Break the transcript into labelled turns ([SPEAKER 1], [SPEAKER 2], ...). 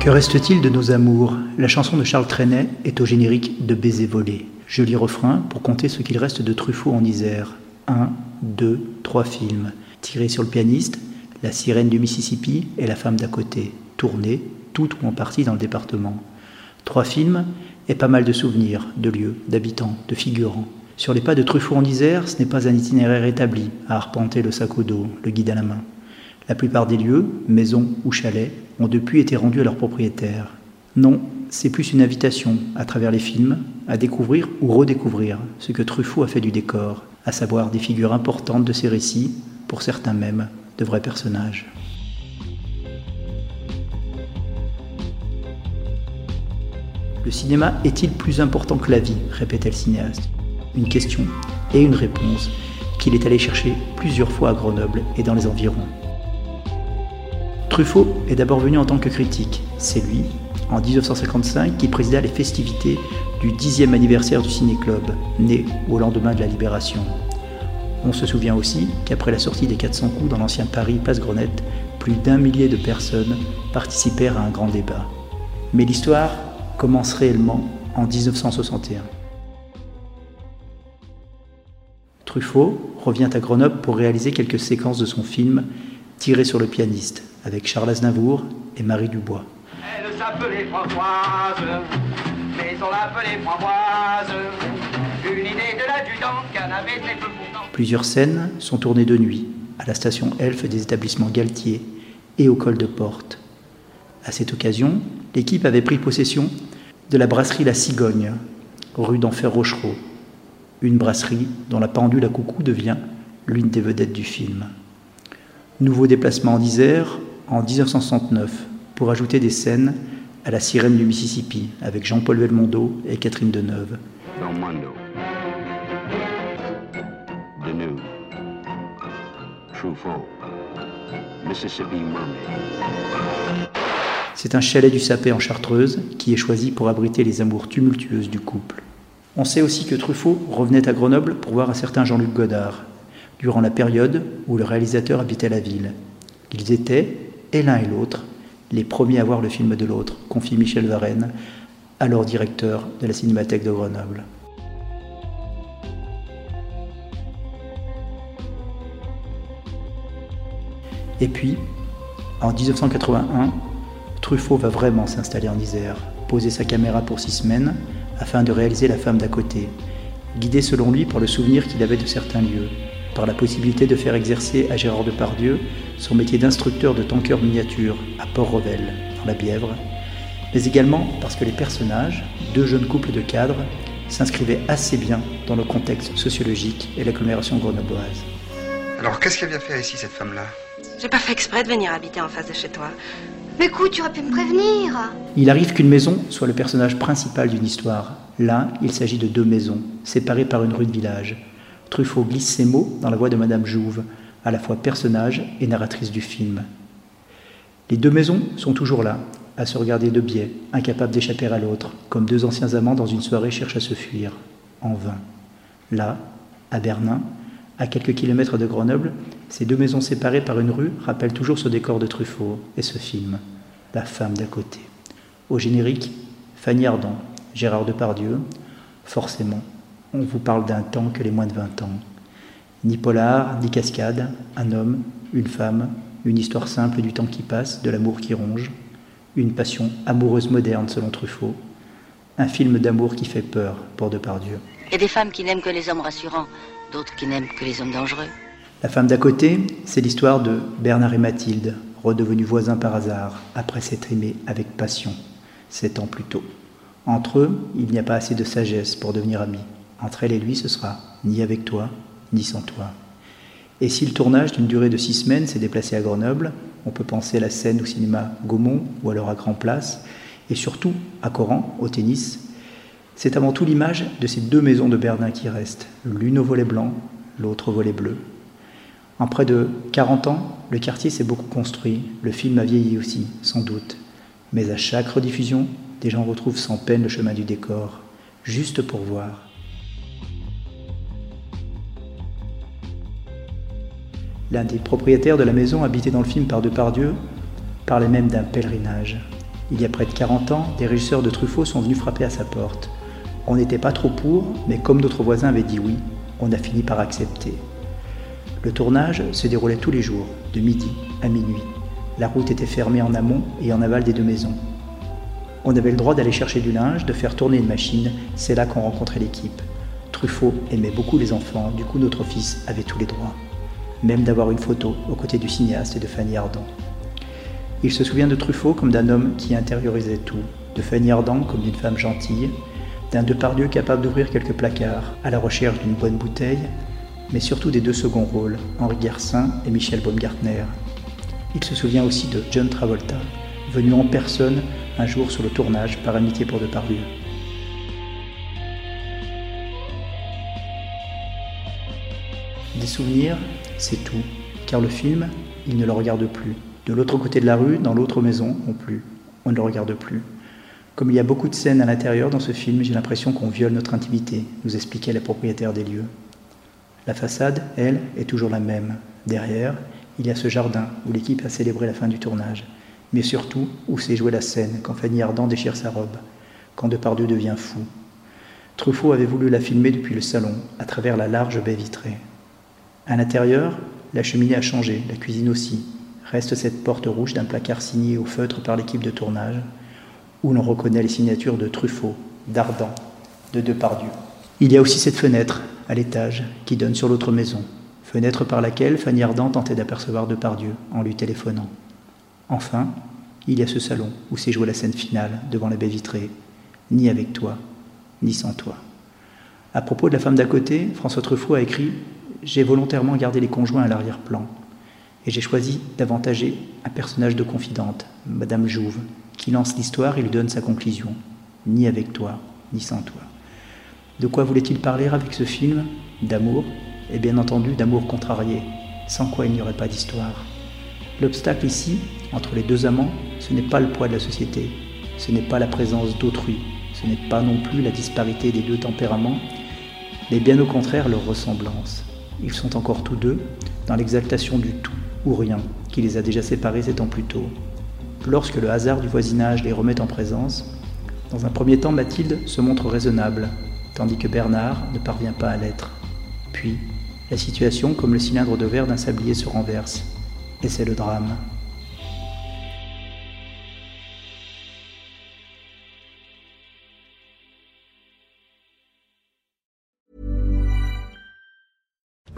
[SPEAKER 1] Que reste-t-il de nos amours? La chanson de Charles Trenet est au générique de Baiser volé. Joli refrain pour compter ce qu'il reste de Truffaut en Isère. Un, deux, trois films. Tiré sur le pianiste, La sirène du Mississippi et La femme d'à côté. Tournés, tout ou en partie dans le département. Trois films et pas mal de souvenirs, de lieux, d'habitants, de figurants. Sur les pas de Truffaut en Isère, ce n'est pas un itinéraire établi à arpenter le sac au dos, le guide à la main. La plupart des lieux, maisons ou chalets, ont depuis été rendus à leurs propriétaires. Non, c'est plus une invitation, à travers les films, à découvrir ou redécouvrir ce que Truffaut a fait du décor, à savoir des figures importantes de ses récits, pour certains même de vrais personnages. Le cinéma est-il plus important que la vie? répétait le cinéaste. Une question et une réponse qu'il est allé chercher plusieurs fois à Grenoble et dans les environs. Truffaut est d'abord venu en tant que critique. C'est lui, en 1955, qui présida les festivités du 10e anniversaire du Ciné-Club, né au lendemain de la Libération. On se souvient aussi qu'après la sortie des 400 coups dans l'ancien Paris Place Grenette, plus d'un millier de personnes participèrent à un grand débat. Mais l'histoire commence réellement en 1961. Truffaut revient à Grenoble pour réaliser quelques séquences de son film Tiré sur le pianiste, avec Charles Aznavour et Marie Dubois.
[SPEAKER 2] Elle s'appelait Françoise, mais on l'appelait Framboise. Une idée de l'adjudant qu'un avait très peu pourtant.
[SPEAKER 1] Plusieurs scènes sont tournées de nuit, à la station Elfe des établissements Galtier et au col de Porte. À cette occasion, l'équipe avait pris possession de la brasserie La Cigogne, rue d'Enfer Rochereau, une brasserie dont la pendule à coucou devient l'une des vedettes du film. Nouveau déplacement en Isère en 1969 pour ajouter des scènes à La sirène du Mississippi avec Jean-Paul Belmondo et Catherine Deneuve.
[SPEAKER 3] Belmondo. Deneuve. Truffaut. Mississippi Mermaid.
[SPEAKER 1] C'est un chalet du Sapé en Chartreuse qui est choisi pour abriter les amours tumultueuses du couple. On sait aussi que Truffaut revenait à Grenoble pour voir un certain Jean-Luc Godard, durant la période où le réalisateur habitait la ville. Ils étaient, et l'un et l'autre, les premiers à voir le film de l'autre, confie Michel Varenne, alors directeur de la Cinémathèque de Grenoble. Et puis, en 1981, Truffaut va vraiment s'installer en Isère, poser sa caméra pour six semaines afin de réaliser La femme d'à côté, guidé selon lui par le souvenir qu'il avait de certains lieux, par la possibilité de faire exercer à Gérard Depardieu son métier d'instructeur de tankeur miniature à Port-Revel, dans la Bièvre, mais également parce que les personnages, deux jeunes couples de cadres, s'inscrivaient assez bien dans le contexte sociologique et l'agglomération grenobloise.
[SPEAKER 4] Alors, qu'est-ce qu'elle vient faire ici, cette femme-là?
[SPEAKER 5] J'ai pas fait exprès de venir habiter en face de chez toi.
[SPEAKER 6] Mais écoute, tu aurais pu me prévenir.
[SPEAKER 1] Il arrive qu'une maison soit le personnage principal d'une histoire. Là, il s'agit de deux maisons, séparées par une rue de village. Truffaut glisse ces mots dans la voix de Madame Jouve, à la fois personnage et narratrice du film. Les deux maisons sont toujours là, à se regarder de biais, incapables d'échapper à l'autre, comme deux anciens amants dans une soirée cherchent à se fuir, en vain. Là, à Bernin, à quelques kilomètres de Grenoble, ces deux maisons séparées par une rue rappellent toujours ce décor de Truffaut et ce film, La femme d'à côté. Au générique, Fanny Ardant, Gérard Depardieu, forcément, on vous parle d'un temps que les moins de 20 ans. Ni polar, ni cascade, un homme, une femme, une histoire simple du temps qui passe, de l'amour qui ronge, une passion amoureuse moderne selon Truffaut, un film d'amour qui fait peur pour Depardieu.
[SPEAKER 7] Il y a des femmes qui n'aiment que les hommes rassurants, d'autres qui n'aiment que les hommes dangereux.
[SPEAKER 1] La femme d'à côté, c'est l'histoire de Bernard et Mathilde, redevenus voisins par hasard, après s'être aimés avec passion, sept ans plus tôt. Entre eux, il n'y a pas assez de sagesse pour devenir amis. Entre elle et lui, ce sera ni avec toi, ni sans toi. Et si le tournage d'une durée de six semaines s'est déplacé à Grenoble, on peut penser à la scène au cinéma Gaumont ou alors à Grand Place, et surtout à Coran, au tennis. C'est avant tout l'image de ces deux maisons de Berlin qui restent, l'une au volet blanc, l'autre au volet bleu. En près de 40 ans, le quartier s'est beaucoup construit, le film a vieilli aussi, sans doute. Mais à chaque rediffusion, des gens retrouvent sans peine le chemin du décor, juste pour voir. L'un des propriétaires de la maison habitée dans le film par Depardieu parlait même d'un pèlerinage. Il y a près de 40 ans, des régisseurs de Truffaut sont venus frapper à sa porte. On n'était pas trop pour, mais comme d'autres voisins avaient dit oui, on a fini par accepter. Le tournage se déroulait tous les jours, de midi à minuit. La route était fermée en amont et en aval des deux maisons. On avait le droit d'aller chercher du linge, de faire tourner une machine, c'est là qu'on rencontrait l'équipe. Truffaut aimait beaucoup les enfants, du coup notre fils avait tous les droits. Même d'avoir une photo aux côtés du cinéaste et de Fanny Ardant. Il se souvient de Truffaut comme d'un homme qui intériorisait tout, de Fanny Ardant comme d'une femme gentille, d'un Depardieu capable d'ouvrir quelques placards à la recherche d'une bonne bouteille, mais surtout des deux seconds rôles, Henri Garcin et Michel Baumgartner. Il se souvient aussi de John Travolta, venu en personne un jour sur le tournage par amitié pour Depardieu. Des souvenirs, c'est tout, car le film, il ne le regarde plus. De l'autre côté de la rue, dans l'autre maison, non plus. On ne le regarde plus. Comme il y a beaucoup de scènes à l'intérieur dans ce film, j'ai l'impression qu'on viole notre intimité, nous expliquait la propriétaire des lieux. La façade, elle, est toujours la même. Derrière, il y a ce jardin où l'équipe a célébré la fin du tournage, mais surtout où s'est jouée la scène quand Fanny Ardant déchire sa robe, quand Depardieu devient fou. Truffaut avait voulu la filmer depuis le salon, à travers la large baie vitrée. À l'intérieur, la cheminée a changé, la cuisine aussi. Reste cette porte rouge d'un placard signé au feutre par l'équipe de tournage, où l'on reconnaît les signatures de Truffaut, d'Ardant, de Depardieu. Il y a aussi cette fenêtre, à l'étage, qui donne sur l'autre maison, fenêtre par laquelle Fanny Ardant tentait d'apercevoir Depardieu en lui téléphonant. Enfin, il y a ce salon où s'est jouée la scène finale devant la baie vitrée, ni avec toi, ni sans toi. À propos de la femme d'à côté, François Truffaut a écrit J'ai volontairement gardé les conjoints à l'arrière-plan, et j'ai choisi d'avantager un personnage de confidente, Madame Jouve, qui lance l'histoire et lui donne sa conclusion Ni avec toi, ni sans toi. De quoi voulait-il parler avec ce film? D'amour? Et bien entendu d'amour contrarié, sans quoi il n'y aurait pas d'histoire. L'obstacle ici, entre les deux amants, ce n'est pas le poids de la société, ce n'est pas la présence d'autrui, ce n'est pas non plus la disparité des deux tempéraments, mais bien au contraire leur ressemblance. Ils sont encore tous deux dans l'exaltation du tout ou rien qui les a déjà séparés sept ans plus tôt. Lorsque le hasard du voisinage les remet en présence, dans un premier temps Mathilde se montre raisonnable, tandis que Bernard ne parvient pas à l'être. Puis, la situation, comme le cylindre de verre d'un sablier, se renverse, et c'est le drame.